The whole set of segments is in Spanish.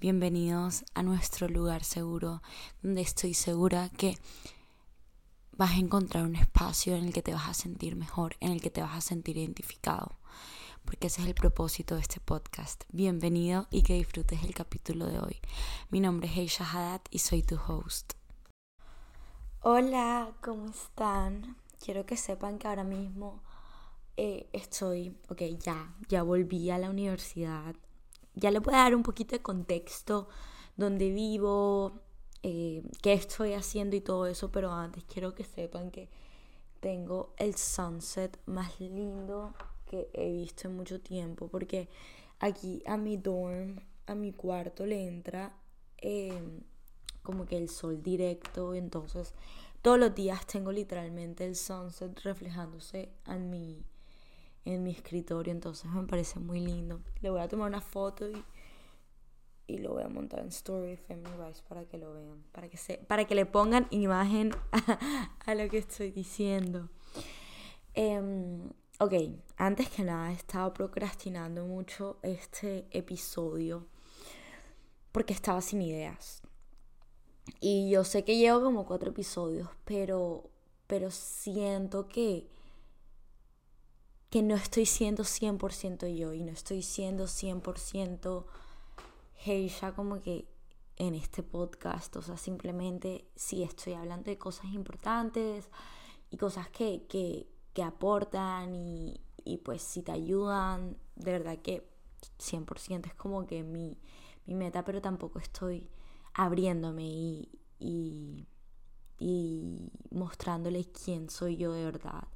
Bienvenidos a nuestro lugar seguro, donde estoy segura que vas a encontrar un espacio en el que te vas a sentir mejor, en el que te vas a sentir identificado, porque ese es el propósito de este podcast. Bienvenido y que disfrutes el capítulo de hoy. Mi nombre es Heisha Haddad y soy tu host. Hola, ¿cómo están? Quiero que sepan que ahora mismo eh, estoy, ok, ya, ya volví a la universidad ya le voy a dar un poquito de contexto, dónde vivo, eh, qué estoy haciendo y todo eso, pero antes quiero que sepan que tengo el sunset más lindo que he visto en mucho tiempo, porque aquí a mi dorm, a mi cuarto le entra em, como que el sol directo, entonces todos los días tengo literalmente el sunset reflejándose en mi en mi escritorio, entonces me parece muy lindo. Le voy a tomar una foto y, y lo voy a montar en Story Family Rise para que lo vean, para que, se, para que le pongan imagen a, lo que estoy diciendo. Em, ok, antes que nada he estado procrastinando mucho este episodio porque estaba sin ideas. Y yo sé que llevo como cuatro episodios, pero, pero siento que que no estoy siendo 100% yo y no estoy siendo 100% Heisha como que en este podcast. O sea, simplemente sí estoy hablando de cosas importantes y cosas que, que, que aportan y, y, pues si te ayudan, de verdad que 100% es como que mi, mi meta, pero tampoco estoy abriéndome y, y, y mostrándoles quién soy yo de verdad.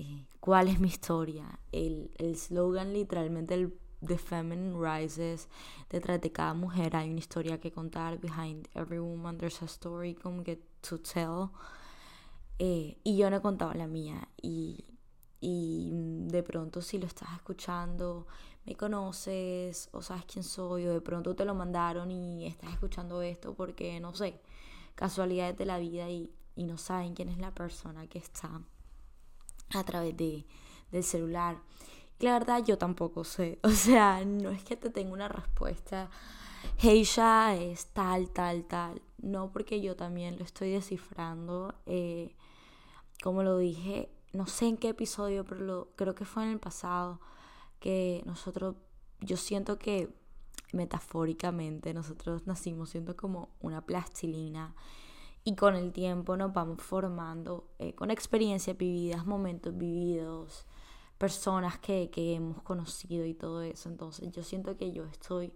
Eh, cuál es mi historia. El, el slogan literalmente el The Feminine Rises, detrás de cada mujer hay una historia que contar, behind every woman there's a story como que to tell. Eh, y yo no he contado la mía y, y de pronto si lo estás escuchando, me conoces o sabes quién soy o de pronto te lo mandaron y estás escuchando esto porque no sé, casualidades de la vida y, y no saben quién es la persona que está a través de, del celular. la verdad yo tampoco sé, o sea, no es que te tenga una respuesta, Heisha es tal, tal, tal, no porque yo también lo estoy descifrando, eh, como lo dije, no sé en qué episodio, pero lo, creo que fue en el pasado, que nosotros, yo siento que metafóricamente nosotros nacimos siendo como una plastilina y con el tiempo nos vamos formando eh, con experiencias vividas, momentos vividos, personas que, que, hemos conocido y todo eso. Entonces yo siento que yo estoy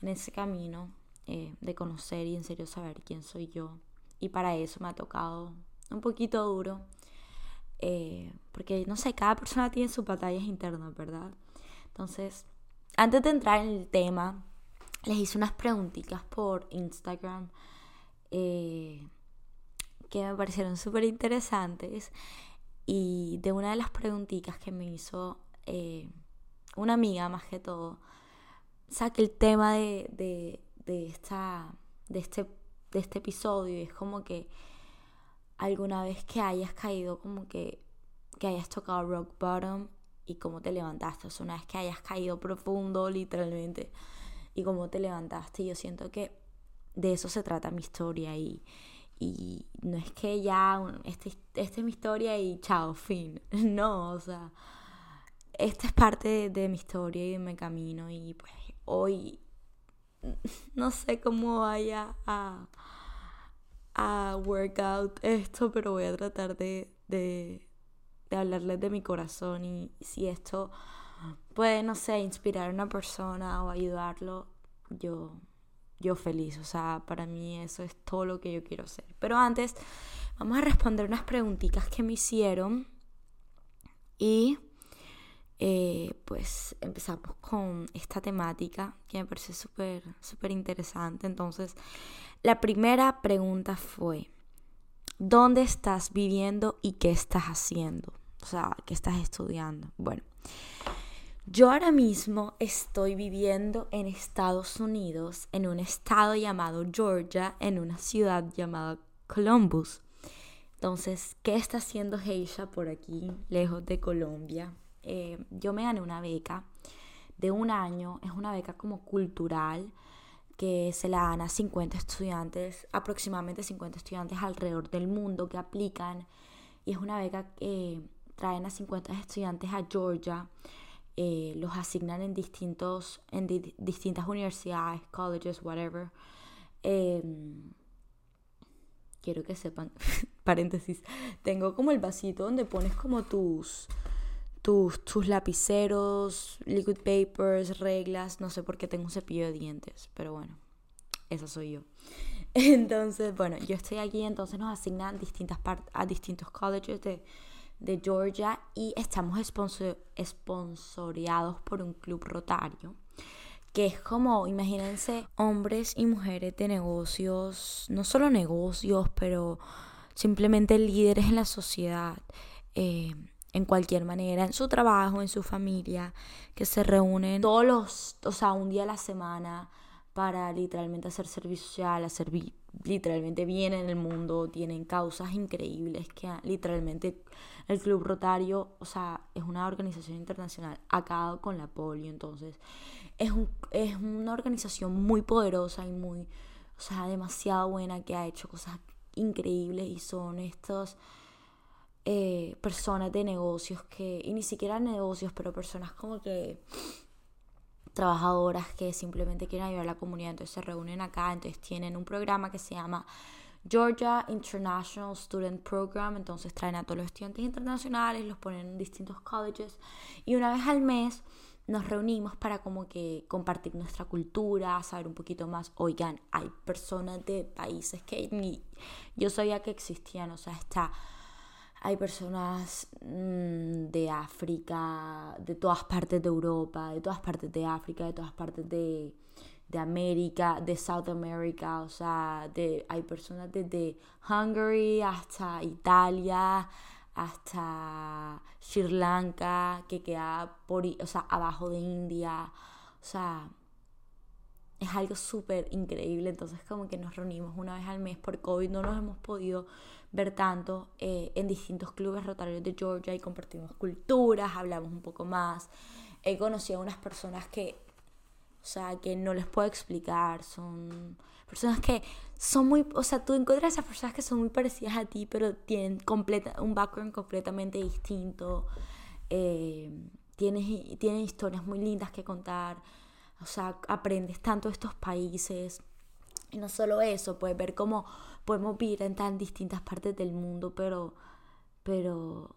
en ese camino eh, de conocer y en serio saber quién soy yo. Y para eso me ha tocado un poquito duro. Eh, porque no sé, cada persona tiene sus batallas internas, ¿verdad? Entonces, antes de entrar en el tema, les hice unas preguntitas por Instagram eh, que me parecieron súper interesantes. Y de una de las preguntitas que me hizo eh, una amiga, más que todo, saqué el tema de, de, esta, de, este, de este episodio. Es como que alguna vez que hayas caído, como que, que hayas tocado rock bottom y cómo te levantaste. O sea, una vez que hayas caído profundo, literalmente, y cómo te levantaste. Yo siento que de eso se trata mi historia y, y no es que ya este, esta es mi historia y chao, fin. No, o sea, esta es parte de, mi historia y de mi camino y pues hoy no sé cómo vaya a, a work out esto, pero voy a tratar de, de, de hablarles de mi corazón y si esto puede, no sé, inspirar a una persona o ayudarlo, yo yo feliz. O sea, para mí eso es todo lo que yo quiero hacer. Pero antes, vamos a responder unas preguntitas que me hicieron. Y eh, pues empezamos con esta temática que me parece súper, súper interesante. Entonces, la primera pregunta fue, ¿dónde estás viviendo y qué estás haciendo? O sea, ¿qué estás estudiando? Bueno, yo ahora mismo estoy viviendo en Estados Unidos, en un estado llamado Georgia, en una ciudad llamada Columbus. Entonces, ¿qué está haciendo Heisha por aquí, lejos de Colombia? Eh, yo me gané una beca de un año, es una beca como cultural que se la dan a 50 estudiantes, aproximadamente 50 estudiantes alrededor del mundo que aplican y es una beca que traen a 50 estudiantes a Georgia, eh, los asignan en, distintos, en distintas universidades, colleges, whatever. Em, quiero que sepan, paréntesis, tengo como el vasito donde pones como tus tus, tus lapiceros, liquid papers, reglas. No sé por qué tengo un cepillo de dientes, pero bueno, esa soy yo. Entonces, bueno, yo estoy aquí, entonces nos asignan distintas a distintos colleges de, de Georgia y estamos sponsor esponsoreados por un club rotario que es como, imagínense, hombres y mujeres de negocios, no solo negocios, pero simplemente líderes en la sociedad. Eh, en cualquier manera, en su trabajo, en su familia, que se reúnen todos los, o sea, un día a la semana para literalmente hacer servicio social, hacer literalmente bien en el mundo, tienen causas increíbles que literalmente el Club Rotario, o sea, es una organización internacional acabado con la polio, entonces es, un, es una organización muy poderosa y muy, o sea, demasiado buena que ha hecho cosas increíbles y son estos eh, personas de negocios que, y ni siquiera negocios, pero personas como que trabajadoras que simplemente quieren ayudar a la comunidad, entonces se reúnen acá, entonces tienen un programa que se llama Georgia International Student Program, entonces traen a todos los estudiantes internacionales, los ponen en distintos colleges y una vez al mes nos reunimos para como que compartir nuestra cultura, saber un poquito más. Oigan, hay personas de países que ni yo sabía que existían, o sea, está hay personas mm, de África, de todas partes de Europa, de todas partes de África, de todas partes de, América, de South America, o sea, de, hay personas desde Hungary hasta Italia, hasta Sri Lanka, que queda por, o sea, abajo de India, o sea, es algo súper increíble, entonces como que nos reunimos una vez al mes. Por COVID, no nos hemos podido ver tanto eh, en distintos clubes rotarios de Georgia y compartimos culturas, hablamos un poco más. He conocido a unas personas que, o sea, que no les puedo explicar, son personas que son muy, o sea, tú encuentras esas personas que son muy parecidas a ti, pero tienen completa, un background completamente distinto, eh, tienen, tienen historias muy lindas que contar, o sea, aprendes tanto de estos países. Y no solo eso, puedes ver cómo podemos vivir en tan distintas partes del mundo, pero, pero,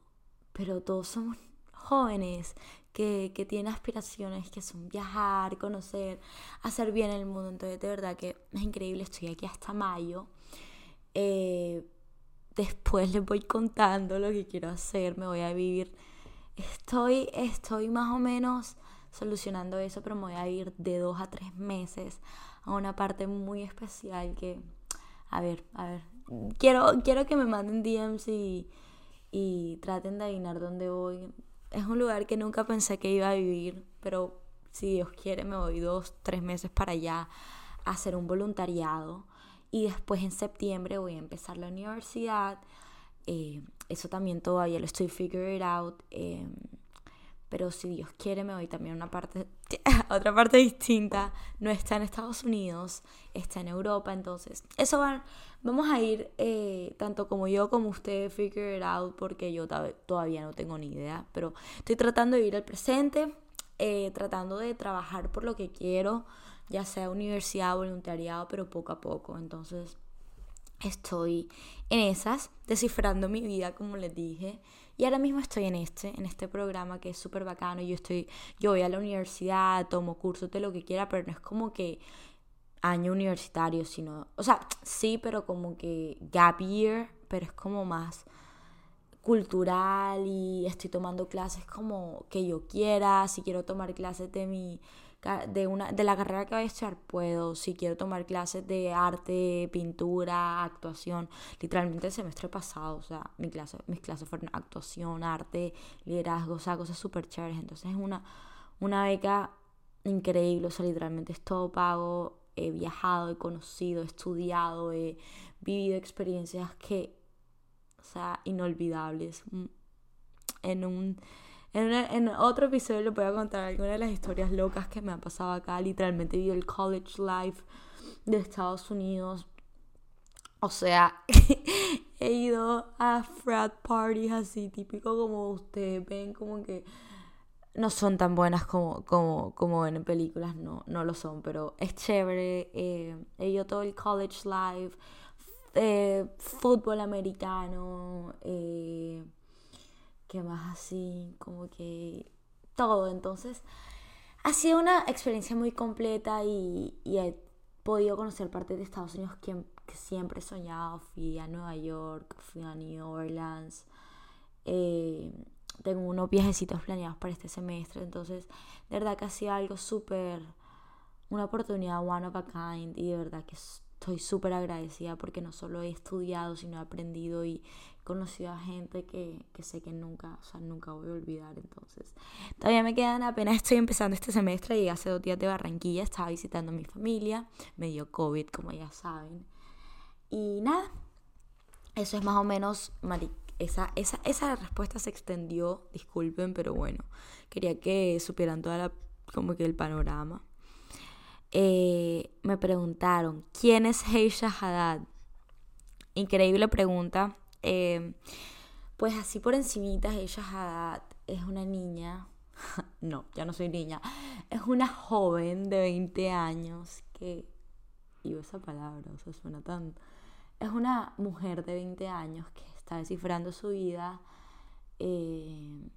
pero todos somos jóvenes que, tienen aspiraciones que son viajar, conocer, hacer bien el mundo. Entonces, de verdad que es increíble. Estoy aquí hasta mayo. Eh, después les voy contando lo que quiero hacer. Me voy a vivir. Estoy, estoy más o menos solucionando eso, pero me voy a ir de dos a tres meses a una parte muy especial que a ver, a ver. Quiero, quiero que me manden DMs y, y traten de adivinar dónde voy. Es un lugar que nunca pensé que iba a vivir, pero si Dios quiere me voy dos, tres meses para allá a hacer un voluntariado. Y después en septiembre voy a empezar la universidad. Eh, eso también todavía lo estoy figuring out. Eh, pero si Dios quiere me voy también a una parte, otra parte distinta, no está en Estados Unidos, está en Europa, entonces eso va, vamos a ir eh, tanto como yo como usted figure it out porque yo todavía no tengo ni idea, pero estoy tratando de vivir el presente, eh, tratando de trabajar por lo que quiero, ya sea universidad, voluntariado, pero poco a poco, entonces estoy en esas, descifrando mi vida como les dije. Y ahora mismo estoy en este, en este programa que es súper bacano. Yo estoy, yo voy a la universidad, tomo cursos de lo que quiera, pero no es como que año universitario, sino, o sea, sí, pero como que gap year, pero es como más cultural y estoy tomando clases como que yo quiera, si quiero tomar clases de mi de una de la carrera que voy a estudiar puedo, si quiero tomar clases de arte, pintura, actuación, literalmente el semestre pasado, o sea, mi clase, mis clases fueron actuación, arte, liderazgo, o sea, cosas súper chéveres, entonces es una, una beca increíble, o sea, literalmente es todo pago, he viajado, he conocido, he estudiado, he vivido experiencias que o sea, inolvidables. Mm, en un en, otro episodio les voy a contar algunas de las historias locas que me han pasado acá. Literalmente vivo el college life de Estados Unidos. O sea, he ido a frat parties así, típico como ustedes ven, como que no son tan buenas como, como, como en películas, no, no lo son, pero es chévere. Eh, he ido todo el college life eh, fútbol americano, eh, ¿qué más así? Como que todo. Entonces, ha sido una experiencia muy completa y, he podido conocer partes de Estados Unidos que, siempre he soñado. Fui a Nueva York, fui a New Orleans. Eh, tengo unos viajecitos planeados para este semestre. Entonces, de verdad que ha sido algo súper, una oportunidad one of a kind y de verdad que es estoy súper agradecida porque no solo he estudiado, sino he aprendido y conocido a gente que, sé que nunca, o sea, nunca voy a olvidar. Entonces, todavía me quedan, apenas estoy empezando este semestre, y hace dos días de Barranquilla, estaba visitando a mi familia, me dio COVID, como ya saben. Y nada, eso es más o menos, esa, esa, esa respuesta se extendió, disculpen, pero bueno, quería que supieran toda la, como que el panorama. Eh, me preguntaron, ¿quién es Heisha Haddad? Increíble pregunta. Eh, pues así por encimita, Heisha Haddad es una niña, no, ya no soy niña, es una joven de 20 años que, y esa palabra, o suena tan... Es una mujer de 20 años que está descifrando su vida. Eh,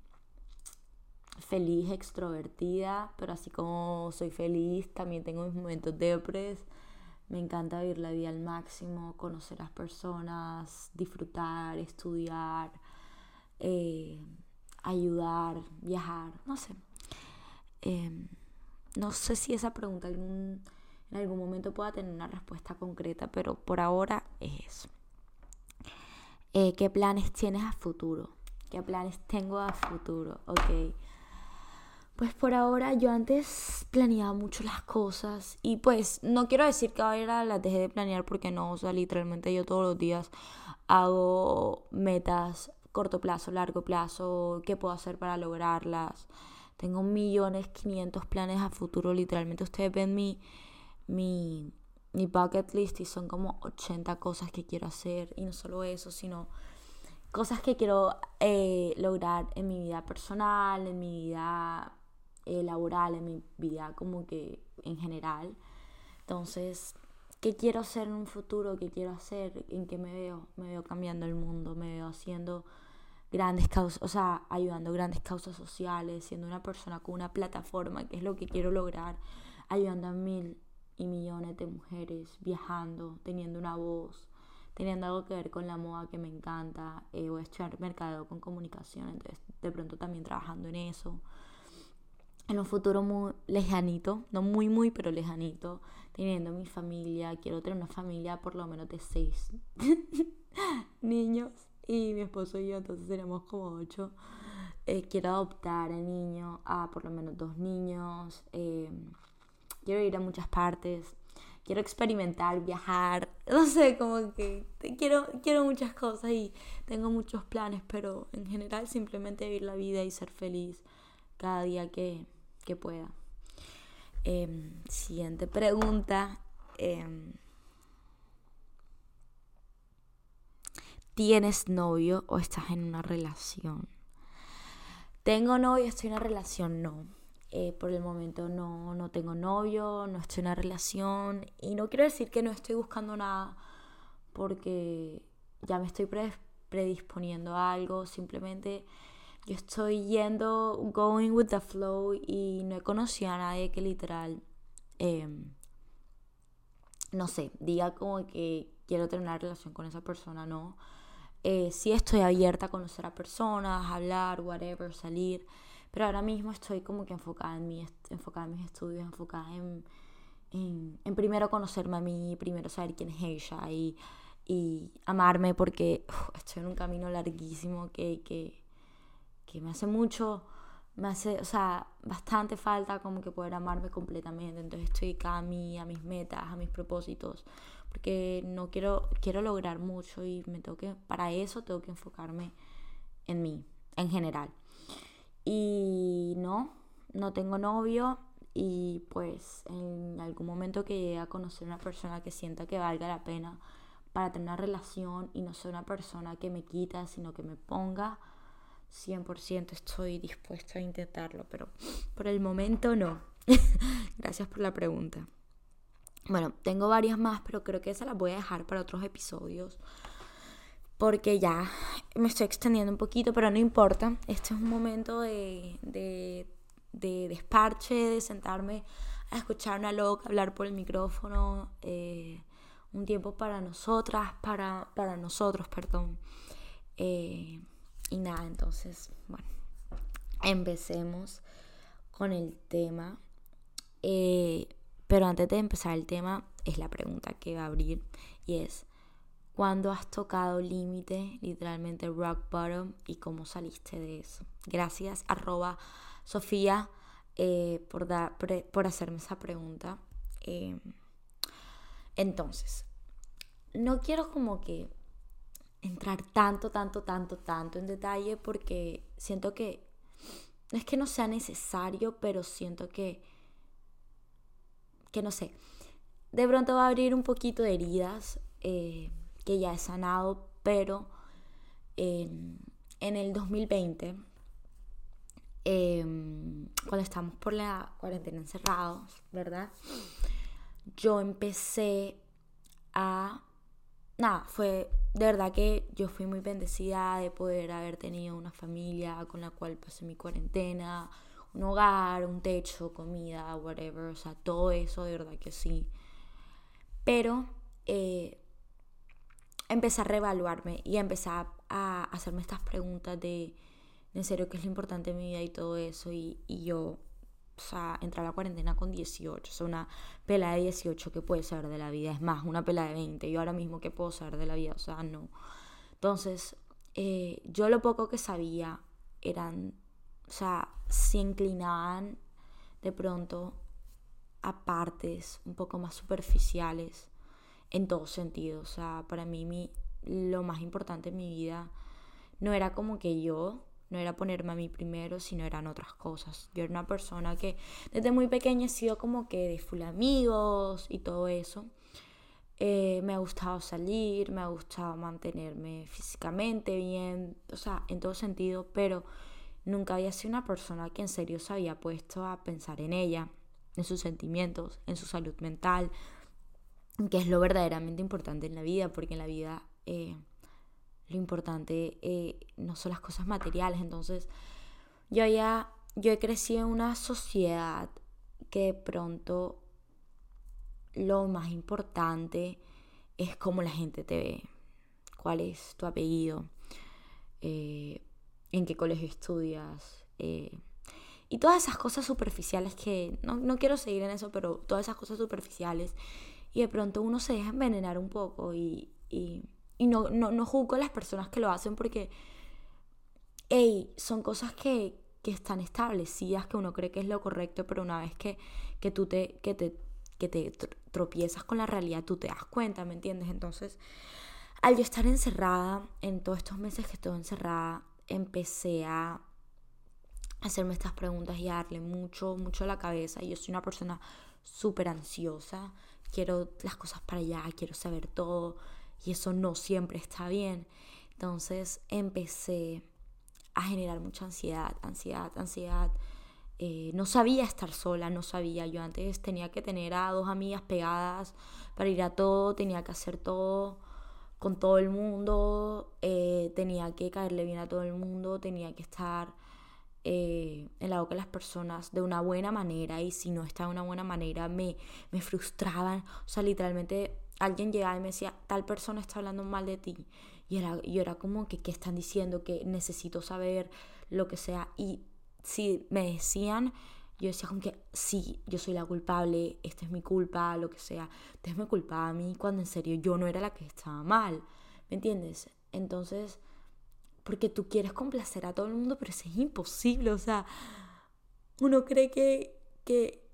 feliz, extrovertida, pero así como soy feliz, también tengo mis momentos depres. Me encanta vivir la vida al máximo, conocer a las personas, disfrutar, estudiar, eh, ayudar, viajar, no sé. Em, no sé si esa pregunta en algún momento pueda tener una respuesta concreta, pero por ahora es eso. Eh, ¿Qué planes tienes a futuro? ¿Qué planes tengo a futuro? Ok. Pues por ahora yo antes planeaba mucho las cosas y pues no quiero decir que ahora las dejé de planear porque no, o sea, literalmente yo todos los días hago metas corto plazo, largo plazo, qué puedo hacer para lograrlas. Tengo millones, 500 planes a futuro, literalmente ustedes ven mi, mi, mi bucket list y son como 80 cosas que quiero hacer y no solo eso, sino cosas que quiero eh, lograr en mi vida personal, en mi vida eh, laboral, en mi vida como que en general. Entonces, ¿qué quiero hacer en un futuro? ¿Qué quiero hacer? ¿En qué me veo? Me veo cambiando el mundo, me veo haciendo grandes causas, o sea, ayudando grandes causas sociales, siendo una persona con una plataforma, que es lo que quiero lograr, ayudando a mil y millones de mujeres, viajando, teniendo una voz, teniendo algo que ver con la moda que me encanta, eh, voy a estudiar con comunicación, entonces de pronto también trabajando en eso en un futuro muy lejanito, no muy, muy, pero lejanito, teniendo mi familia. Quiero tener una familia por lo menos de seis niños y mi esposo y yo, entonces seremos como ocho. Eh, quiero adoptar a niño, a por lo menos dos niños. Eh, quiero ir a muchas partes. Quiero experimentar, viajar. No sé, como que quiero, quiero muchas cosas y tengo muchos planes, pero en general simplemente vivir la vida y ser feliz cada día que, que pueda. Em, siguiente pregunta. Em, ¿Tienes novio o estás en una relación? ¿Tengo novio? ¿Estoy en una relación? No. Eh, por el momento no, no tengo novio, no estoy en una relación. Y no quiero decir que no estoy buscando nada porque ya me estoy predisponiendo a algo. Simplemente yo estoy yendo, going with the flow y no he conocido a nadie que literal, em, no sé, diga como que quiero tener una relación con esa persona, no. Eh, sí estoy abierta a conocer a personas, hablar, whatever, salir. Pero ahora mismo estoy como que enfocada en mí, enfocada en mis estudios, enfocada en, en, primero conocerme a mí, primero saber quién es ella y, y amarme porque estoy en un camino larguísimo que, que, que me hace mucho me hace, o sea, bastante falta como que poder amarme completamente. Entonces estoy acá a mí, a mis metas, a mis propósitos, porque no quiero, quiero lograr mucho y me tengo para eso tengo que enfocarme en mí, en general. Y no, no tengo novio y pues en algún momento que llegue a conocer una persona que sienta que valga la pena para tener una relación y no sea una persona que me quita, sino que me ponga 100% estoy dispuesta a intentarlo, pero por el momento no. Gracias por la pregunta. Bueno, tengo varias más, pero creo que esa las voy a dejar para otros episodios. Porque ya me estoy extendiendo un poquito, pero no importa. Este es un momento de, de, de desparche, de sentarme a escuchar una loca, hablar por el micrófono. Eh, un tiempo para nosotras, para, para nosotros, perdón. Eh, y nada, entonces, bueno, empecemos con el tema. Eh, pero antes de empezar el tema, es la pregunta que va a abrir y es, ¿cuándo has tocado límite, literalmente rock bottom, y cómo saliste de eso? Gracias, arroba Sofía, eh, por, por, hacerme esa pregunta. Eh, entonces, no quiero como que entrar tanto, tanto, tanto, tanto en detalle porque siento que no es que no sea necesario, pero siento que, que no sé, de pronto va a abrir un poquito de heridas eh, que ya he sanado, pero en el 2020, em, cuando estamos por la cuarentena encerrados, ¿verdad? Yo empecé a nada, fue de verdad que yo fui muy bendecida de poder haber tenido una familia con la cual pasé mi cuarentena, un hogar, un techo, comida, whatever, o sea, todo eso de verdad que sí. Pero eh, empecé a reevaluarme y empecé a hacerme estas preguntas de, en serio, qué es lo importante en mi vida y todo eso. Y, y yo o sea, entrar a la cuarentena con 18, o sea, una pela de 18 que puede ser de la vida, es más, una pela de 20, yo ahora mismo qué puedo ser de la vida, o sea, no. Entonces, eh, yo lo poco que sabía eran, o sea, se inclinaban de pronto a partes un poco más superficiales en todo sentido, o sea, para mí mi, lo más importante en mi vida no era como que yo no era ponerme a mí primero, sino eran otras cosas. Yo era una persona que desde muy pequeña he sido como que de full amigos y todo eso. Eh, me ha gustado salir, me ha gustado mantenerme físicamente bien, o sea, en todo sentido, pero nunca había sido una persona que en serio se había puesto a pensar en ella, en sus sentimientos, en su salud mental, que es lo verdaderamente importante en la vida, porque en la vida eh, lo importante eh, no son las cosas materiales. Entonces, yo ya, yo he crecido en una sociedad que de pronto lo más importante es cómo la gente te ve, cuál es tu apellido, eh, en qué colegio estudias. Eh, y todas esas cosas superficiales que, no, no, quiero seguir en eso, pero todas esas cosas superficiales. Y de pronto uno se deja envenenar un poco y, y y no, no, no juzgo a las personas que lo hacen porque, hey, son cosas que, que están establecidas, que uno cree que es lo correcto, pero una vez que, que tú te, que te, que te tropiezas con la realidad, tú te das cuenta, ¿me entiendes? Entonces, al yo estar encerrada, en todos estos meses que estuve encerrada, empecé a hacerme estas preguntas y a darle mucho, mucho a la cabeza. Y yo soy una persona súper ansiosa, quiero las cosas para allá, quiero saber todo, y eso no siempre está bien. Entonces empecé a generar mucha ansiedad, ansiedad, ansiedad. Eh, no sabía estar sola, no sabía. Yo antes tenía que tener a dos amigas pegadas para ir a todo, tenía que hacer todo con todo el mundo, eh, tenía que caerle bien a todo el mundo, tenía que estar eh, en la boca de las personas de una buena manera y si no estaba de una buena manera me, me frustraban. O sea, literalmente alguien llegaba y me decía, tal persona está hablando mal de ti. Y era, yo era como que, ¿qué están diciendo? Que necesito saber lo que sea. Y si me decían, yo decía como que sí, yo soy la culpable, esta es mi culpa, lo que sea. Ustedes me culpaban a mí cuando en serio yo no era la que estaba mal. ¿Me entiendes? Entonces, porque tú quieres complacer a todo el mundo, pero eso es imposible. O sea, uno cree que, que,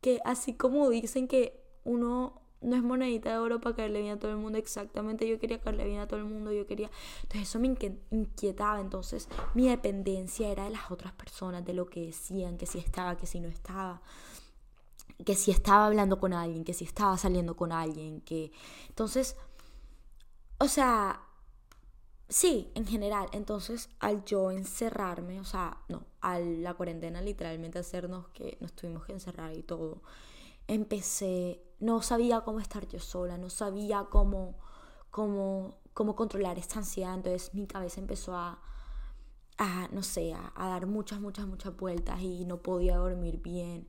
que así como dicen que uno no es monedita de oro para caerle bien a todo el mundo. Exactamente, yo quería caerle bien a todo el mundo, yo quería... Entonces eso me inquietaba, entonces mi dependencia era de las otras personas, de lo que decían, que si estaba, que si no estaba, que si estaba hablando con alguien, que si estaba saliendo con alguien, que... Entonces, o sea, sí, en general, entonces al yo encerrarme, o sea, no, a la cuarentena literalmente hacernos que nos tuvimos que encerrar y todo empecé, no sabía cómo estar yo sola, no sabía cómo, cómo, cómo controlar esta ansiedad, entonces mi cabeza empezó a, a no sé, a, dar muchas, muchas, muchas vueltas y no podía dormir bien.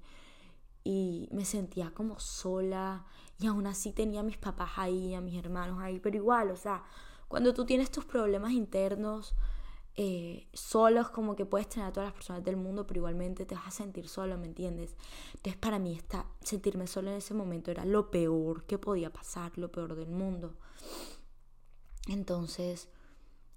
Y me sentía como sola y aún así tenía a mis papás ahí, a mis hermanos ahí, pero igual, o sea, cuando tú tienes tus problemas internos, eh, solos, como que puedes tener a todas las personas del mundo, pero igualmente te vas a sentir solo, ¿me entiendes? Entonces para mí esta, sentirme solo en ese momento era lo peor que podía pasar, lo peor del mundo. Entonces,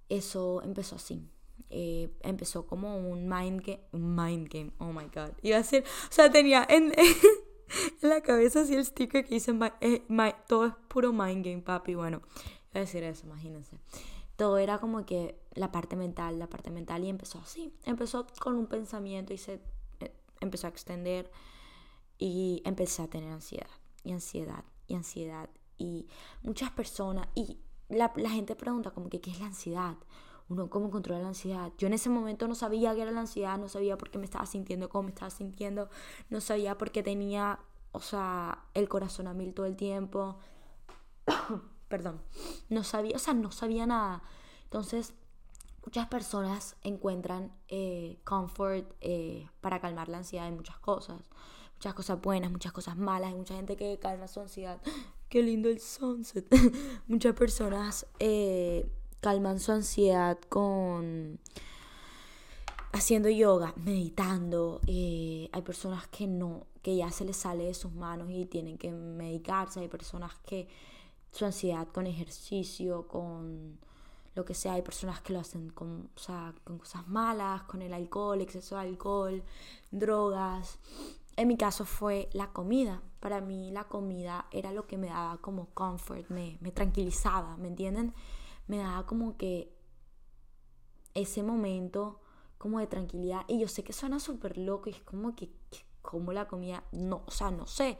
eso empezó así. Eh, empezó como un mind game, un mind game, oh my god. Iba a ser, o sea, tenía en, en la cabeza así el sticker que dice, eh, todo es puro mind game, papi. Bueno, iba a decir eso, imagínense todo era como que la parte mental, la parte mental y empezó así, empezó con un pensamiento y se eh, empezó a extender y empecé a tener ansiedad y ansiedad y ansiedad y muchas personas y la, la gente pregunta como que qué es la ansiedad, uno cómo controla la ansiedad. Yo en ese momento no sabía qué era la ansiedad, no sabía por qué me estaba sintiendo, cómo me estaba sintiendo, no sabía por qué tenía, o sea, el corazón a mil todo el tiempo. perdón, no sabía, o sea, no sabía nada. Entonces, muchas personas encuentran eh, comfort eh, para calmar la ansiedad de muchas cosas. Muchas cosas buenas, muchas cosas malas. Hay mucha gente que calma su ansiedad. Qué lindo el sunset. muchas personas eh, calman su ansiedad con haciendo yoga, meditando. hay personas que no, que ya se les sale de sus manos y tienen que medicarse. Hay personas que su ansiedad con ejercicio, con lo que sea. Hay personas que lo hacen con, con cosas malas, con el alcohol, exceso de alcohol, drogas. En mi caso fue la comida. Para mí la comida era lo que me daba como comfort, me, me tranquilizaba, ¿me entienden? Me daba como que ese momento como de tranquilidad. Y yo sé que suena súper loco y es como que, como la comida, no, o sea, no sé.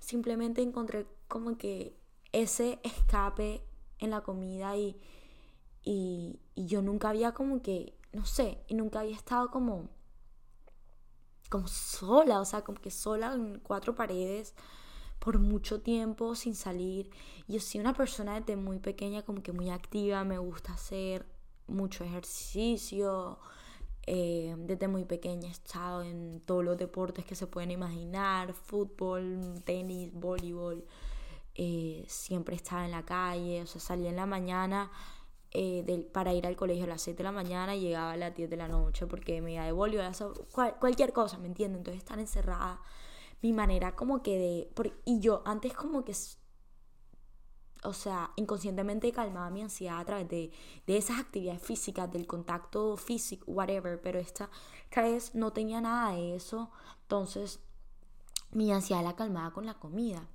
Simplemente encontré como que ese escape en la comida y, y, yo nunca había como que, no sé, y nunca había estado como, como sola, o sea, como que sola en cuatro paredes por mucho tiempo sin salir. Yo soy una persona desde muy pequeña como que muy activa, me gusta hacer mucho ejercicio. Eh, desde muy pequeña he estado en todos los deportes que se pueden imaginar, fútbol, tenis, voleibol. Eh, siempre estaba en la calle, o sea, salía en la mañana eh, para ir al colegio a las 7 de la mañana y llegaba a las 10 de la noche porque me iba de bolio, cualquier cosa, ¿me entiendes? Entonces estar encerrada, mi manera como que de... y yo antes como que o sea, inconscientemente calmaba mi ansiedad a través de, de, esas actividades físicas, del contacto físico, whatever, pero esta, esta vez no tenía nada de eso, entonces mi ansiedad la calmaba con la comida.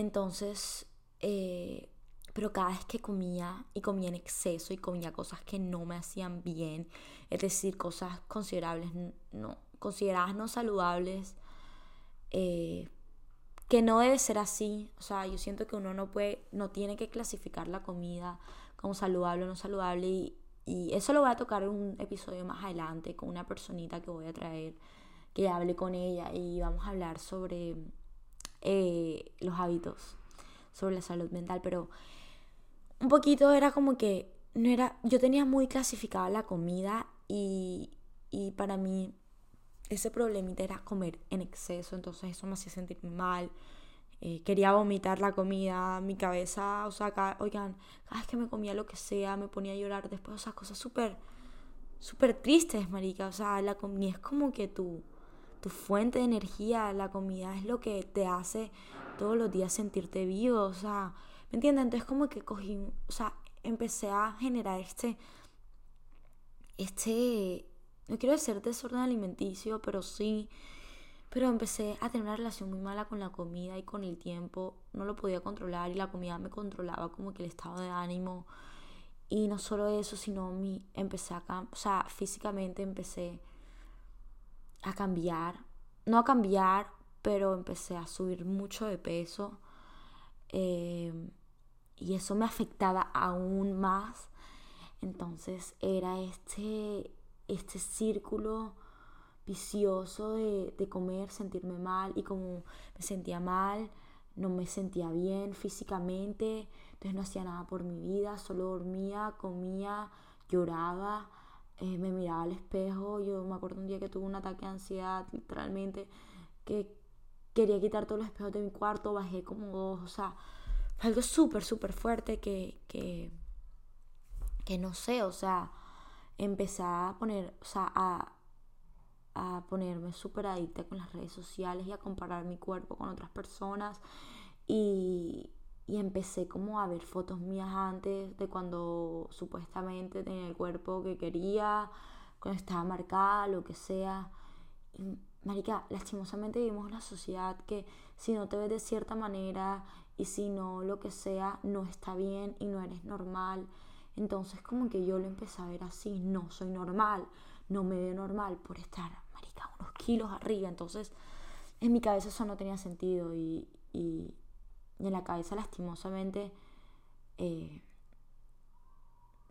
Entonces, eh, pero cada vez que comía y comía en exceso y comía cosas que no me hacían bien, es decir, cosas considerables, no, consideradas no saludables, eh, que no debe ser así. O sea, yo siento que uno no puede, no tiene que clasificar la comida como saludable o no saludable. Y, eso lo voy a tocar un episodio más adelante con una personita que voy a traer, que hable con ella y vamos a hablar sobre eh, los hábitos, sobre la salud mental, pero un poquito era como que no era, yo tenía muy clasificada la comida y, y para mí ese problemita era comer en exceso, entonces eso me hacía sentir mal eh, quería vomitar la comida, mi cabeza, o sea, oigan, cada vez que me comía lo que sea, me ponía a llorar después, o sea, cosas súper, súper tristes, marica, o sea, la comida es como que tu, tu fuente de energía, la comida es lo que te hace todos los días sentirte vivo, o sea, ¿me entiendes? Entonces como que cogí, o sea, empecé a generar este, este, no quiero decir desorden alimenticio, pero sí, pero empecé a tener una relación muy mala con la comida y con el tiempo, no lo podía controlar y la comida me controlaba como que el estado de ánimo. Y no solo eso, sino mi, empecé a, o sea, físicamente empecé a cambiar, no a cambiar, pero empecé a subir mucho de peso. Eh, y eso me afectaba aún más. Entonces era este, este círculo vicioso de, de, comer, sentirme mal y como me sentía mal, no me sentía bien físicamente, entonces no hacía nada por mi vida, solo dormía, comía, lloraba eh, me miraba al espejo, yo me acuerdo un día que tuve un ataque de ansiedad, literalmente, que quería quitar todos los espejos de mi cuarto, bajé como dos, o sea, fue algo súper, súper fuerte que, que, que no sé, o sea, empecé a poner, o sea, a, a ponerme súper adicta con las redes sociales y a comparar mi cuerpo con otras personas. Y, y empecé como a ver fotos mías antes de cuando supuestamente tenía el cuerpo que quería, cuando estaba marcada, lo que sea. Marica, lastimosamente vivimos una sociedad que si no te ves de cierta manera y si no lo que sea, no está bien y no eres normal. Entonces como que yo lo empecé a ver así, no soy normal, no me veo normal por estar, marica, unos kilos arriba. Entonces en mi cabeza eso no tenía sentido y en la cabeza lastimosamente eh,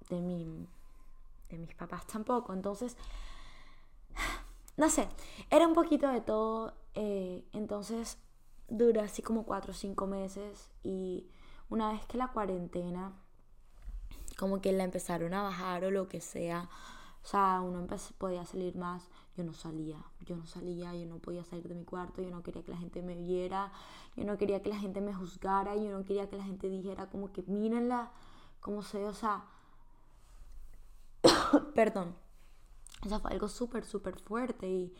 de, mi, de mis papás tampoco. Entonces, no sé, era un poquito de todo. Eh, entonces duré así como cuatro o cinco meses y una vez que la cuarentena como que la empezaron a bajar o lo que sea, o sea, uno podía salir más, yo no salía, yo no salía, yo no podía salir de mi cuarto, yo no quería que la gente me viera, yo no quería que la gente me juzgara, yo no quería que la gente dijera como que mírenla, como se, o sea, perdón, o sea, fue algo súper, súper fuerte y,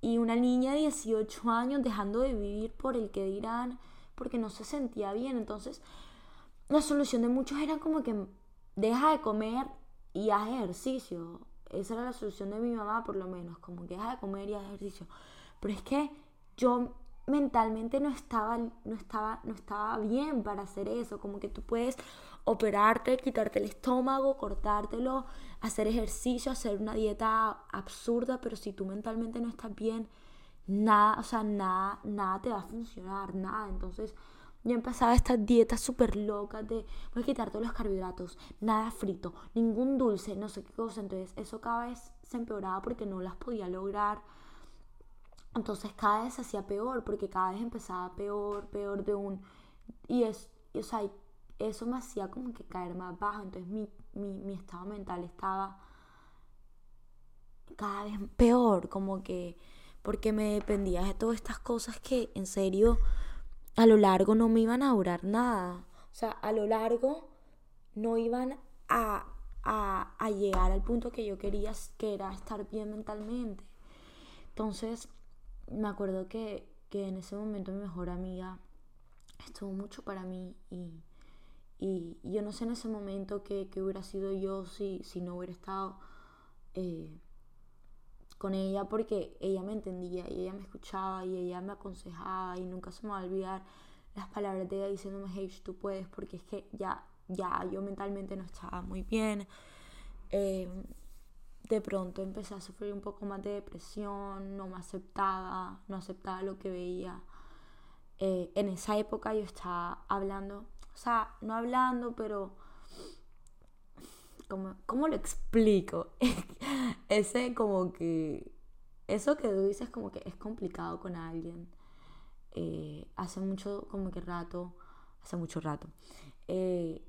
y una niña de 18 años dejando de vivir por el que dirán, porque no se sentía bien, entonces la solución de muchos era como que deja de comer y haz ejercicio. Esa era la solución de mi mamá, por lo menos, como que deja de comer y haz ejercicio. Pero es que yo mentalmente no estaba, no estaba, no estaba bien para hacer eso. Como que tú puedes operarte, quitarte el estómago, cortártelo, hacer ejercicio, hacer una dieta absurda, pero si tú mentalmente no estás bien, nada, o sea, nada, nada te va a funcionar, nada. Entonces, yo empezaba estas dietas súper locas de voy a quitar todos los carbohidratos, nada frito, ningún dulce, no sé qué cosa. Entonces eso cada vez se empeoraba porque no las podía lograr. Entonces cada vez se hacía peor porque cada vez empezaba peor, peor de un... Y, es, o sea, eso me hacía como que caer más bajo. Entonces mi, mi, mi estado mental estaba cada vez peor, como que porque me dependía de todas estas cosas que en serio a lo largo no me iban a durar nada. O sea, a lo largo no iban a, a, llegar al punto que yo quería, que era estar bien mentalmente. Entonces, me acuerdo que, que en ese momento mi mejor amiga estuvo mucho para mí y, y, yo no sé en ese momento qué, hubiera sido yo si, si no hubiera estado eh, con ella porque ella me entendía y ella me escuchaba y ella me aconsejaba y nunca se me va a olvidar las palabras de ella diciéndome, hey, tú puedes, porque es que ya, ya yo mentalmente no estaba muy bien. Eh, de pronto empecé a sufrir un poco más de depresión, no me aceptaba, no aceptaba lo que veía. Eh, en esa época yo estaba hablando, o sea, no hablando, pero ¿Cómo, lo explico? Ese como que... Eso que tú dices como que es complicado con alguien. Eh, hace mucho como que rato, hace mucho rato, eh,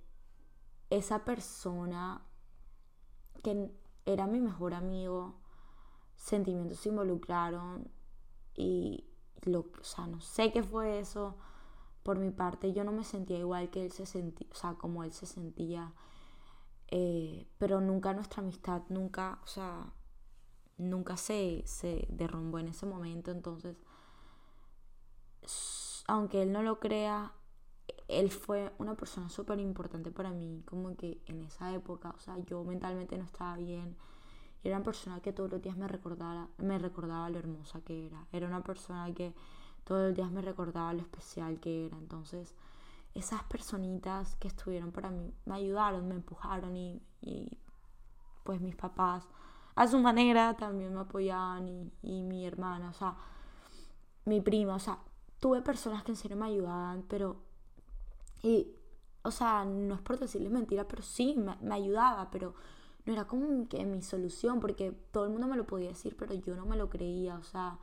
esa persona que era mi mejor amigo, sentimientos se involucraron y lo, o sea, no sé qué fue eso, por mi parte yo no me sentía igual que él se sentía, o sea, como él se sentía. Eh, pero nunca nuestra amistad, nunca, o sea, nunca se, se derrumbó en ese momento. Entonces, aunque él no lo crea, él fue una persona súper importante para mí, como que en esa época, o sea, yo mentalmente no estaba bien. Era una persona que todos los días me recordaba, me recordaba lo hermosa que era. Era una persona que todos los días me recordaba lo especial que era. Entonces, esas personitas que estuvieron para mí me ayudaron, me empujaron y, y pues mis papás. A su manera también me apoyaban y, y mi hermana, o sea, mi prima, o sea, tuve personas que en serio me ayudaban, pero y, o sea, no es por decirles mentira, pero sí, me, ayudaba, pero no era como que mi solución, porque todo el mundo me lo podía decir, pero yo no me lo creía, o sea,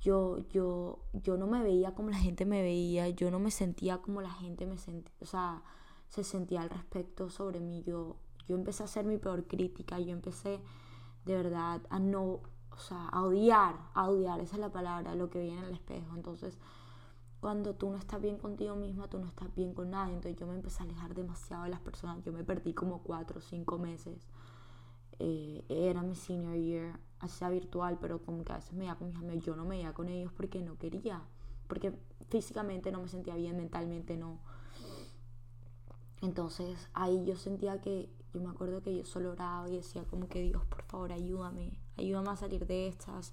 yo, yo, yo no me veía como la gente me veía, yo no me sentía como la gente me sentía, o sea, se sentía al respecto sobre mí, yo, yo empecé a ser mi peor crítica, yo empecé de verdad a no, o sea, a odiar, a odiar, esa es la palabra, lo que viene en el espejo, entonces cuando tú no estás bien contigo misma, tú no estás bien con nadie. Entonces yo me empecé a alejar demasiado de las personas. Yo me perdí como cuatro o cinco meses. Eh, era mi senior year, hacía virtual, pero como que a veces me iba con mis amigos. Yo no me iba con ellos porque no quería. Porque físicamente no me sentía bien, mentalmente no. Entonces ahí yo sentía que, yo me acuerdo que yo solo oraba y decía como que Dios, por favor, ayúdame, ayúdame a salir de estas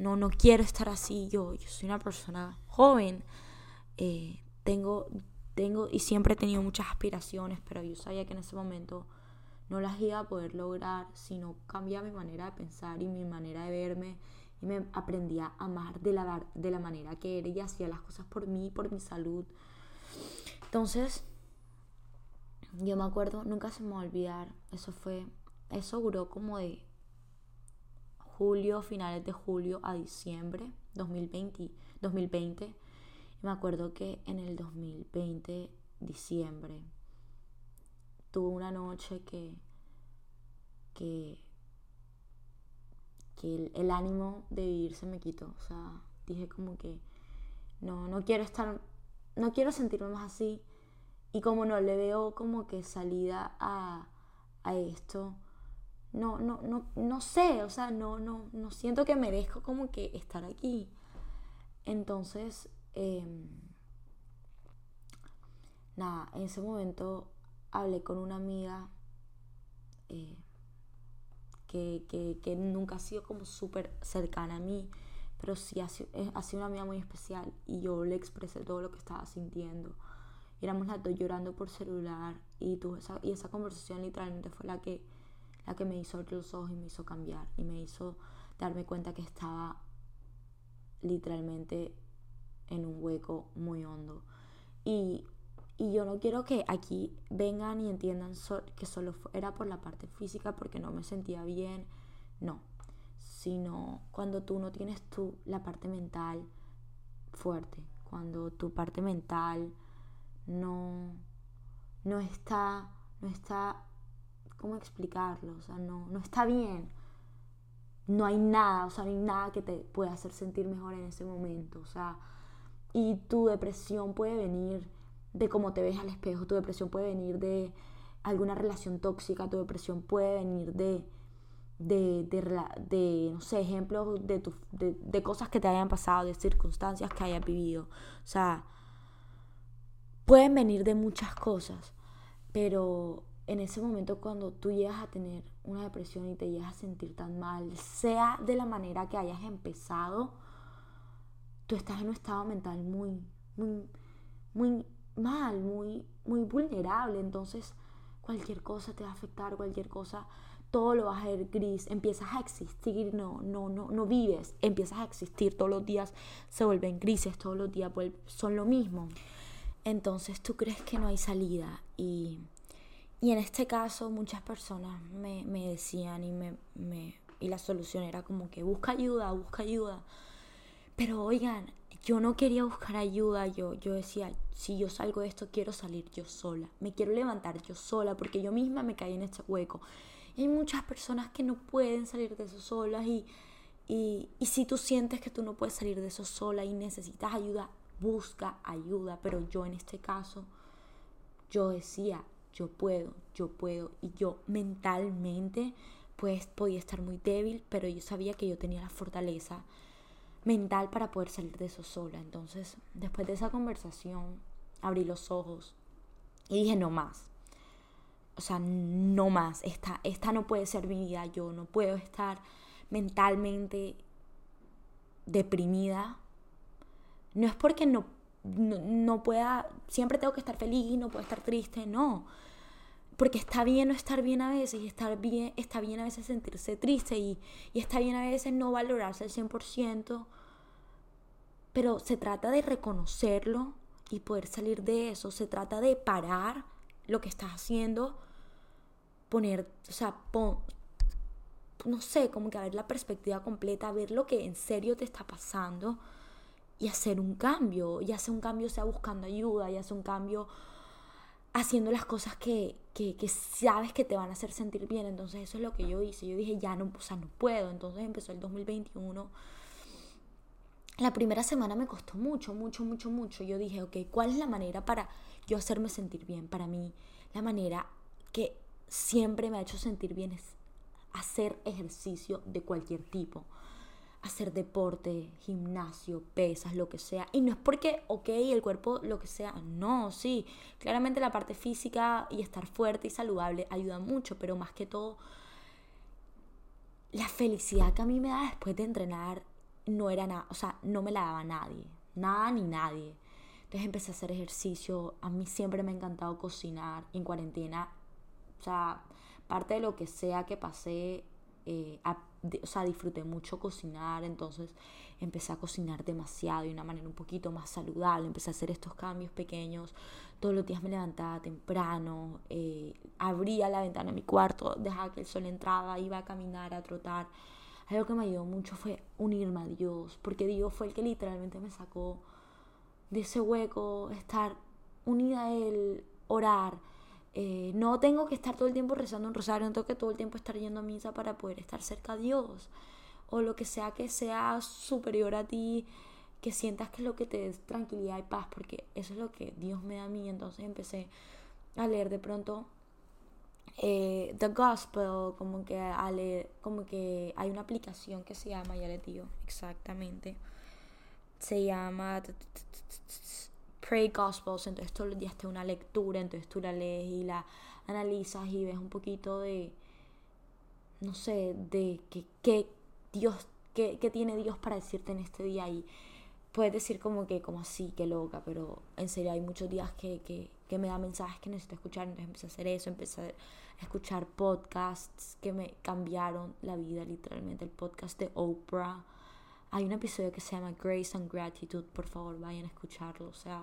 no, no quiero estar así, yo, yo soy una persona joven, eh, tengo, tengo y siempre he tenido muchas aspiraciones, pero yo sabía que en ese momento no las iba a poder lograr si no cambiaba mi manera de pensar y mi manera de verme y me aprendía a amar de la, de la manera que era y hacía las cosas por mí, por mi salud. Entonces, yo me acuerdo, nunca se me va a olvidar, eso fue, eso duró como de julio, finales de julio a diciembre 2020. 2020. Y me acuerdo que en el 2020, diciembre, tuve una noche que, que, que el, ánimo de vivir se me quitó. O sea, dije como que no, no quiero estar, no quiero sentirme más así. Y como no le veo como que salida a, a esto, no, no, no, no sé, o sea, no, no, no siento que merezco como que estar aquí. Entonces, em, nada, en ese momento hablé con una amiga eh, que, que, nunca ha sido como súper cercana a mí, pero sí ha sido, ha sido una amiga muy especial y yo le expresé todo lo que estaba sintiendo. Éramos las dos llorando por celular y, tuve esa, y esa conversación literalmente fue la que la que me hizo abrir los ojos y me hizo cambiar y me hizo darme cuenta que estaba literalmente en un hueco muy hondo. Y, y yo no quiero que aquí vengan y entiendan que solo era por la parte física porque no me sentía bien, no, sino cuando tú no tienes tú la parte mental fuerte, cuando tu parte mental no, no está, no está ¿cómo explicarlo? O sea, no, no está bien. No hay nada, o sea, no hay nada que te pueda hacer sentir mejor en ese momento. O sea, y tu depresión puede venir de cómo te ves al espejo, tu depresión puede venir de alguna relación tóxica, tu depresión puede venir de, de, de, no sé, ejemplos de, de, de cosas que te hayan pasado, de circunstancias que hayas vivido. O sea, pueden venir de muchas cosas, pero en ese momento cuando tú llegas a tener una depresión y te llegas a sentir tan mal, sea de la manera que hayas empezado, tú estás en un estado mental muy, muy, muy mal, muy, muy vulnerable. Entonces, cualquier cosa te va a afectar, cualquier cosa, todo lo vas a ver gris, empiezas a existir, no, no, no, no vives, empiezas a existir, todos los días se vuelven grises, todos los días son lo mismo. Entonces tú crees que no hay salida y y en este caso muchas personas me, decían y, me, y la solución era como que busca ayuda, busca ayuda. Pero oigan, yo no quería buscar ayuda, yo, yo decía, si yo salgo de esto, quiero salir yo sola, me quiero levantar yo sola, porque yo misma me caí en este hueco. Y hay muchas personas que no pueden salir de eso solas y, y, y si tú sientes que tú no puedes salir de eso sola y necesitas ayuda, busca ayuda, pero yo en este caso, yo decía, yo puedo, yo puedo, y yo mentalmente, pues podía estar muy débil, pero yo sabía que yo tenía la fortaleza mental para poder salir de eso sola. Entonces, después de esa conversación, abrí los ojos y dije, no más. O sea, no más. Esta, esta no puede ser mi vida. Yo no puedo estar mentalmente deprimida. No es porque no, no, pueda, siempre tengo que estar feliz, no puedo estar triste, no. Porque está bien no estar bien a veces y estar bien, está bien a veces sentirse triste y, y está bien a veces no valorarse al 100%. Pero se trata de reconocerlo y poder salir de eso. Se trata de parar lo que estás haciendo, poner, o sea, no sé, como que ver la perspectiva completa, ver lo que en serio te está pasando y hacer un cambio. Y hacer un cambio sea buscando ayuda, y hacer un cambio haciendo las cosas que, que, que, sabes que te van a hacer sentir bien. Entonces eso es lo que yo hice. Yo dije, ya no, o sea, no puedo. Entonces empezó el 2021 la primera semana me costó mucho, mucho, mucho, mucho. Yo dije, ok, ¿cuál es la manera para yo hacerme sentir bien? Para mí, la manera que siempre me ha hecho sentir bien es hacer ejercicio de cualquier tipo. Hacer deporte, gimnasio, pesas, lo que sea. Y no es porque, ok, el cuerpo, lo que sea. No, sí. Claramente la parte física y estar fuerte y saludable ayuda mucho, pero más que todo, la felicidad que a mí me da después de entrenar no era nada, o sea, no me la daba nadie, nada ni nadie. Entonces empecé a hacer ejercicio, a mí siempre me ha encantado cocinar, en cuarentena, o sea, parte de lo que sea que pasé, eh, o sea, disfruté mucho cocinar, entonces empecé a cocinar demasiado de una manera un poquito más saludable, empecé a hacer estos cambios pequeños, todos los días me levantaba temprano, eh, abría la ventana de mi cuarto, dejaba que el sol entraba, iba a caminar, a trotar, algo que me ayudó mucho fue unirme a Dios, porque Dios fue el que literalmente me sacó de ese hueco, estar unida a Él, orar. Eh, no tengo que estar todo el tiempo rezando un rosario, no tengo que todo el tiempo estar yendo a misa para poder estar cerca de Dios. O lo que sea que sea superior a ti, que sientas que es lo que te dé tranquilidad y paz, porque eso es lo que Dios me da a mí. Entonces empecé a leer de pronto eh, The Gospel, como que, ale, como que hay una aplicación que se llama, ya le digo exactamente, se llama Pray Gospels, entonces todos los días te una lectura, entonces tú la lees y la analizas y ves un poquito de, no sé, de qué Dios, qué, qué tiene Dios para decirte en este día y puedes decir como que, como así, que loca, pero en serio hay muchos días que, que, que me da mensajes que necesito escuchar, entonces empecé a hacer eso, empecé a escuchar podcasts que me cambiaron la vida literalmente, el podcast de Oprah. Hay un episodio que se llama Grace and Gratitude, por favor vayan a escucharlo, o sea,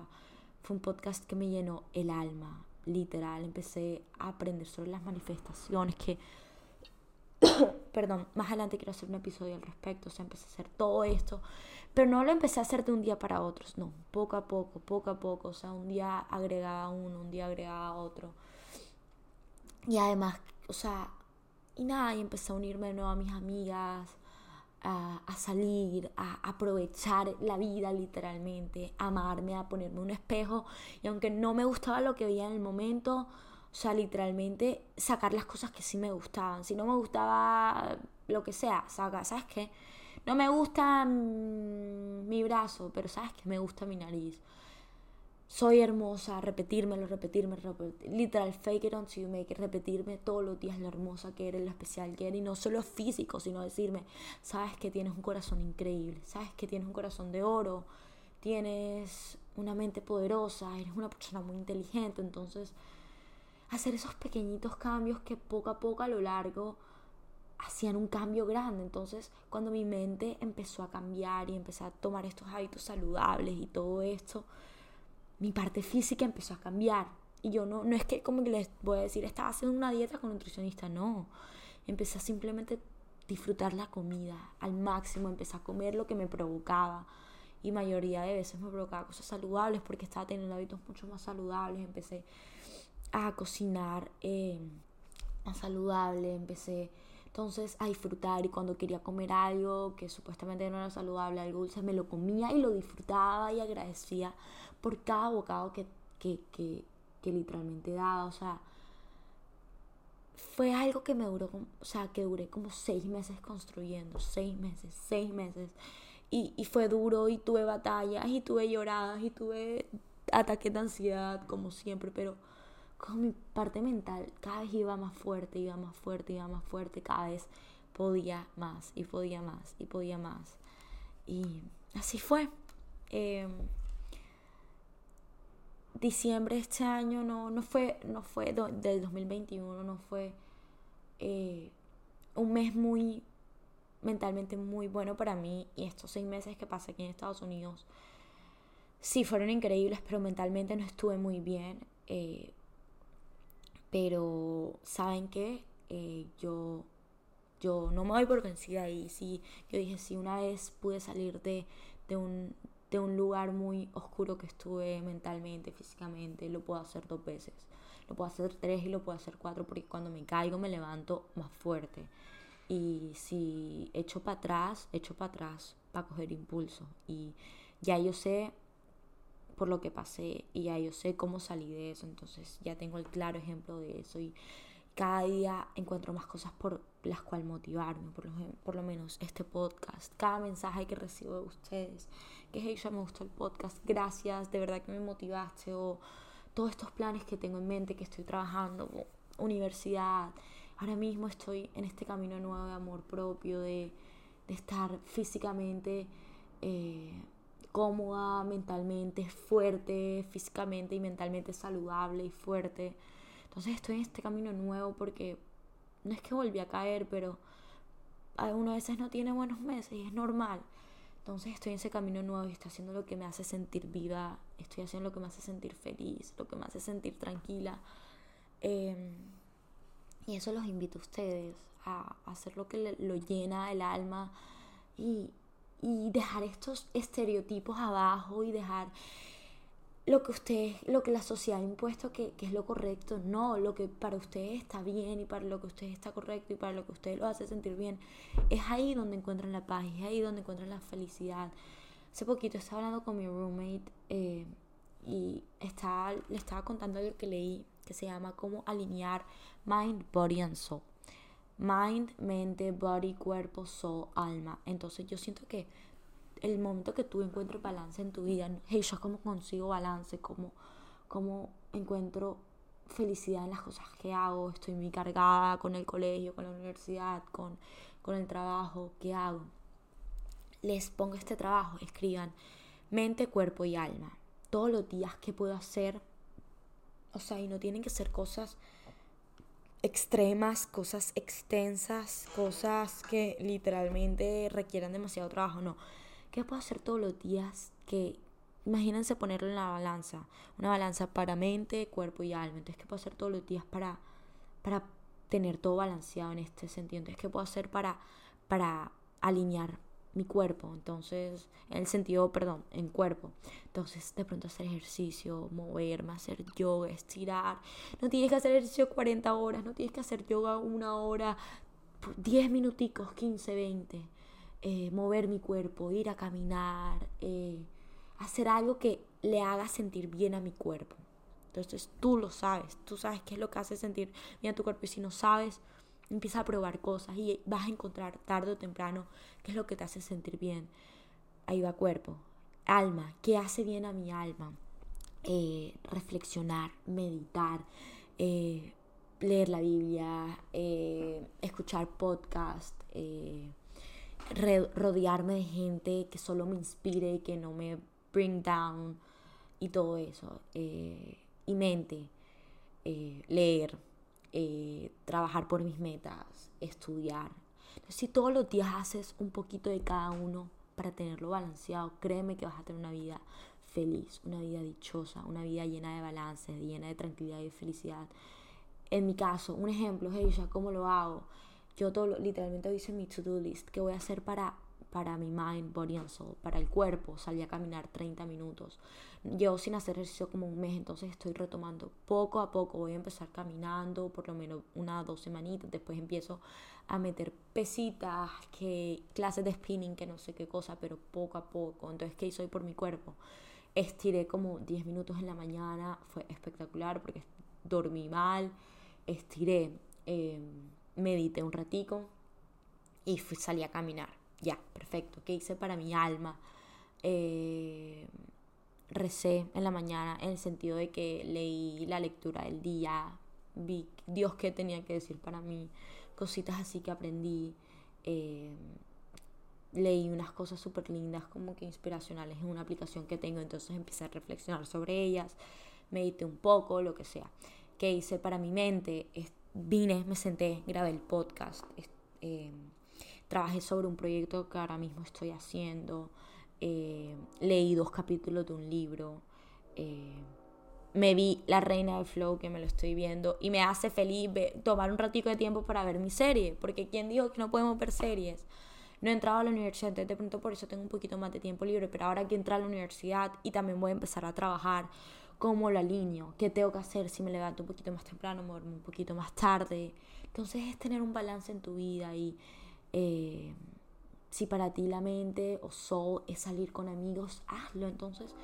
fue un podcast que me llenó el alma, literal, empecé a aprender sobre las manifestaciones que perdón, más adelante quiero hacer un episodio al respecto, o sea, empecé a hacer todo esto, pero no lo empecé a hacer de un día para otro, no, poco a poco, poco a poco, o sea, un día agregaba uno, un día agregaba otro. Y además, o sea, y nada, y empecé a unirme de nuevo a mis amigas, a, a, salir, a aprovechar la vida literalmente, a amarme, a ponerme un espejo. Y aunque no me gustaba lo que veía en el momento, o sea, literalmente sacar las cosas que sí me gustaban. Si no me gustaba lo que sea, saca, ¿sabes qué? No me gusta mi brazo, pero ¿sabes qué? Me gusta mi nariz. Soy hermosa, repetírmelo, repetirme, repetirme, literal, fake it until you make it, repetirme todos los días lo hermosa que eres, lo especial que eres, y no solo físico, sino decirme, sabes que tienes un corazón increíble, sabes que tienes un corazón de oro, tienes una mente poderosa, eres una persona muy inteligente, entonces hacer esos pequeñitos cambios que poco a poco a lo largo hacían un cambio grande. Entonces, cuando mi mente empezó a cambiar y empecé a tomar estos hábitos saludables y todo esto, mi parte física empezó a cambiar. Y yo no, no es que como que les voy a decir, estaba haciendo una dieta con nutricionista, no. Empecé a simplemente disfrutar la comida al máximo, empecé a comer lo que me provocaba. Y mayoría de veces me provocaba cosas saludables porque estaba teniendo hábitos mucho más saludables. Empecé a cocinar eh, saludable, empecé entonces a disfrutar y cuando quería comer algo que supuestamente no era saludable, algo dulce, me lo comía y lo disfrutaba y agradecía por cada bocado que, que, que, que literalmente daba, o sea, fue algo que me duró, o sea, que duré como seis meses construyendo, seis meses, seis meses. Y, y, fue duro y tuve batallas y tuve lloradas y tuve ataques de ansiedad como siempre, pero con mi parte mental cada vez iba más fuerte, iba más fuerte, iba más fuerte, cada vez podía más y podía más y podía más. Y así fue. Eh, diciembre este año no, no fue, no fue del 2021, no fue eh, un mes muy mentalmente muy bueno para mí y estos seis meses que pasé aquí en Estados Unidos sí fueron increíbles, pero mentalmente no estuve muy bien. Eh, pero, ¿saben qué? Eh, yo, yo no me voy por vencida y sí, yo dije, si una vez pude salir de, de, un, de un lugar muy oscuro que estuve mentalmente, físicamente, lo puedo hacer dos veces. Lo puedo hacer tres y lo puedo hacer cuatro porque cuando me caigo me levanto más fuerte. Y si echo para atrás, echo para atrás para coger impulso. Y ya yo sé por lo que pasé y ya yo sé cómo salí de eso, entonces ya tengo el claro ejemplo de eso y cada día encuentro más cosas por las cuales motivarme, por lo, por lo menos este podcast, cada mensaje que recibo de ustedes, que hey, ya me gustó el podcast, gracias, de verdad que me motivaste, o todos estos planes que tengo en mente, que estoy trabajando, universidad, ahora mismo estoy en este camino nuevo de amor propio, de, de estar físicamente... Eh, cómoda mentalmente, fuerte, físicamente y mentalmente saludable y fuerte. Entonces estoy en este camino nuevo porque no es que volví a caer, pero uno a veces no tiene buenos meses y es normal. Entonces estoy en ese camino nuevo y estoy haciendo lo que me hace sentir viva, estoy haciendo lo que me hace sentir feliz, lo que me hace sentir tranquila. Em, y eso los invito a ustedes, a, hacer lo que lo llena el alma y, y dejar estos estereotipos abajo y dejar lo que usted, lo que la sociedad ha impuesto que, que, es lo correcto, no, lo que para usted está bien y para lo que usted está correcto y para lo que usted lo hace sentir bien, es ahí donde encuentran la paz, es ahí donde encuentran la felicidad. Hace poquito estaba hablando con mi roommate eh, y estaba, le estaba contando lo que leí, que se llama cómo alinear mind, body and soul mind, mente, body, cuerpo, soul, alma. Entonces yo siento que el momento que tú encuentres balance en tu vida, hey, yo como consigo balance, como, como encuentro felicidad en las cosas que hago, estoy muy cargada con el colegio, con la universidad, con, con el trabajo, ¿qué hago? Les pongo este trabajo, escriban mente, cuerpo y alma. Todos los días que puedo hacer, o sea, y no tienen que ser cosas extremas, cosas extensas, cosas que literalmente requieran demasiado trabajo, no. ¿Qué puedo hacer todos los días que imagínense ponerlo en la balanza, una balanza para mente, cuerpo y alma. Entonces, ¿qué puedo hacer todos los días para para tener todo balanceado en este sentido? Entonces, ¿qué puedo hacer para para alinear mi cuerpo, entonces, en el sentido, perdón, en cuerpo. Entonces, de pronto hacer ejercicio, moverme, hacer yoga, estirar. No tienes que hacer ejercicio 40 horas, no tienes que hacer yoga una hora, 10 minuticos, 15, 20. Eh, mover mi cuerpo, ir a caminar, eh, hacer algo que le haga sentir bien a mi cuerpo. Entonces tú lo sabes, tú sabes qué es lo que hace sentir bien a tu cuerpo y si no sabes, Empieza a probar cosas y vas a encontrar tarde o temprano qué es lo que te hace sentir bien. Ahí va cuerpo. Alma, ¿qué hace bien a mi alma? Eh, reflexionar, meditar, leer la Biblia, escuchar podcast, rodearme de gente que solo me inspire y que no me bring down y todo eso. y mente, leer, eh, trabajar por mis metas, estudiar. si todos los días haces un poquito de cada uno para tenerlo balanceado, créeme que vas a tener una vida feliz, una vida dichosa, una vida llena de balance, llena de tranquilidad y felicidad. En mi caso, un ejemplo, ella ¿cómo lo hago? Yo todo, literalmente hice mi to-do list, ¿qué voy a hacer para para mi mind, body and soul, para el cuerpo. Salí a caminar 30 minutos. Llevo sin hacer ejercicio como un mes, entonces estoy retomando poco a poco. Voy a empezar caminando por lo menos una dos semanitas. Después empiezo a meter pesitas, que clases de spinning, que no sé qué cosa, pero poco a poco. Entonces, ¿qué hice hoy por mi cuerpo? Estiré como 10 minutos en la mañana, fue espectacular porque dormí mal, estiré, eh, medité un ratico y fui, salí a caminar. Ya, perfecto. ¿Qué hice para mi alma? Eh, recé en la mañana en el sentido de que leí la lectura del día, vi Dios qué tenía que decir para mí, cositas así que aprendí. Eh, leí unas cosas súper lindas como que inspiracionales en una aplicación que tengo, entonces empecé a reflexionar sobre ellas, medité un poco, lo que sea. ¿Qué hice para mi mente? Vine, me senté, grabé el podcast, eh, trabajé sobre un proyecto que ahora mismo estoy haciendo, eh, leí dos capítulos de un libro, eh, me vi La Reina del Flow, que me lo estoy viendo, y me hace feliz tomar un ratico de tiempo para ver mi serie, porque ¿quién dijo que no podemos ver series? No he entrado a la universidad, entonces de pronto por eso tengo un poquito más de tiempo libre, pero ahora que entré a la universidad y también voy a empezar a trabajar, ¿cómo lo alineo? ¿Qué tengo que hacer si me levanto un poquito más temprano, me un poquito más tarde? Entonces es tener un balance en tu vida y eh, si para ti la mente o soul es salir con amigos, hazlo. Entonces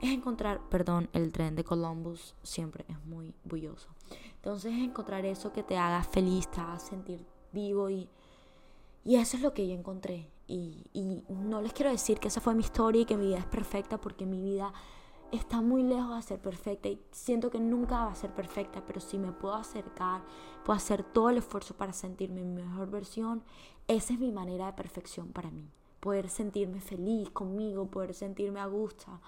es encontrar, perdón, el tren de Columbus siempre es muy bulloso. Entonces es encontrar eso que te haga feliz, te haga sentir vivo y, y eso es lo que yo encontré. Y, y no les quiero decir que esa fue mi historia y que mi vida es perfecta porque mi vida está muy lejos de ser perfecta y siento que nunca va a ser perfecta, pero si me puedo acercar, puedo hacer todo el esfuerzo para sentirme mi mejor versión, esa es mi manera de perfección para mí. Poder sentirme feliz conmigo, poder sentirme a gusto.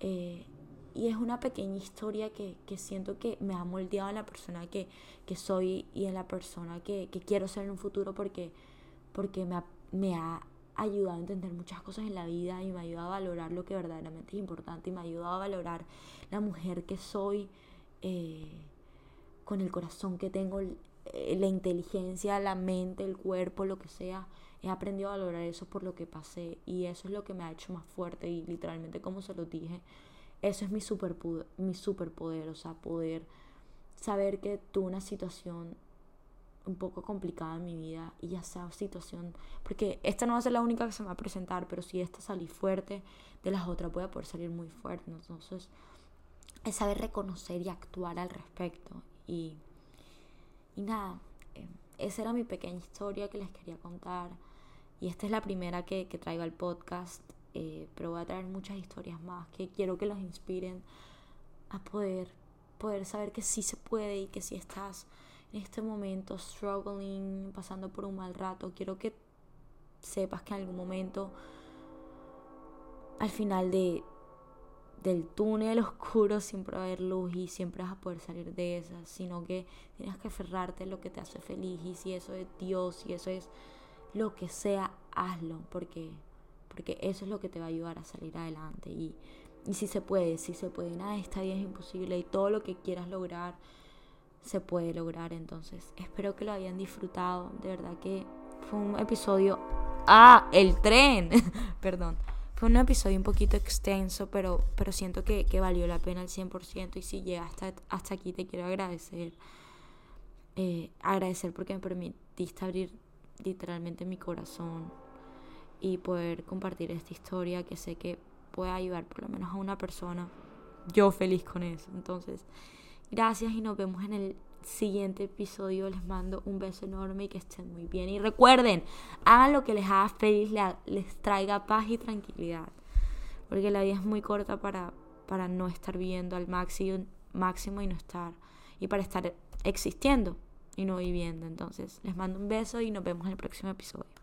Eh, y es una pequeña historia que, siento que me ha moldeado en la persona que, soy y en la persona que, quiero ser en un futuro porque, porque me ha ayudado a entender muchas cosas en la vida y me ha ayudado a valorar lo que verdaderamente es importante y me ha ayudado a valorar la mujer que soy eh, con el corazón que tengo, eh, la inteligencia, la mente, el cuerpo, lo que sea. He aprendido a valorar eso por lo que pasé y eso es lo que me ha hecho más fuerte y literalmente como se lo dije, eso es mi superpoder, mi superpoder o sea, poder saber que tuve una situación un poco complicada en mi vida y ya sea situación, porque esta no va a ser la única que se me va a presentar, pero si esta salí fuerte, de las otras voy a poder salir muy fuerte. Entonces, es saber reconocer y actuar al respecto. Y, y nada, eh, esa era mi pequeña historia que les quería contar. Y esta es la primera que, traigo al podcast, eh, pero voy a traer muchas historias más que quiero que los inspiren a poder, poder saber que sí se puede y que si estás en este momento struggling, pasando por un mal rato, quiero que sepas que en algún momento, al final de, del túnel oscuro, siempre va a haber luz y siempre vas a poder salir de esa, sino que tienes que aferrarte a lo que te hace feliz y si eso es Dios, si eso es lo que sea, hazlo, porque, porque eso es lo que te va a ayudar a salir adelante. Y, y si se puede, si se puede, nada, esta vida es imposible y todo lo que quieras lograr se puede lograr. Entonces, espero que lo hayan disfrutado. De verdad que fue un episodio... Ah, el tren. Perdón. Fue un episodio un poquito extenso, pero, pero siento que, que valió la pena al 100%. Y si llegaste hasta, aquí, te quiero agradecer. Eh, agradecer porque me permitiste abrir literalmente mi corazón y poder compartir esta historia que sé que puede ayudar por lo menos a una persona. Yo feliz con eso. Entonces, Gracias y nos vemos en el siguiente episodio. Les mando un beso enorme y que estén muy bien. Y recuerden, hagan lo que les haga feliz, les traiga paz y tranquilidad. Porque la vida es muy corta para, para no estar viviendo al máximo, máximo y no estar. Y para estar existiendo y no viviendo. Entonces, les mando un beso y nos vemos en el próximo episodio.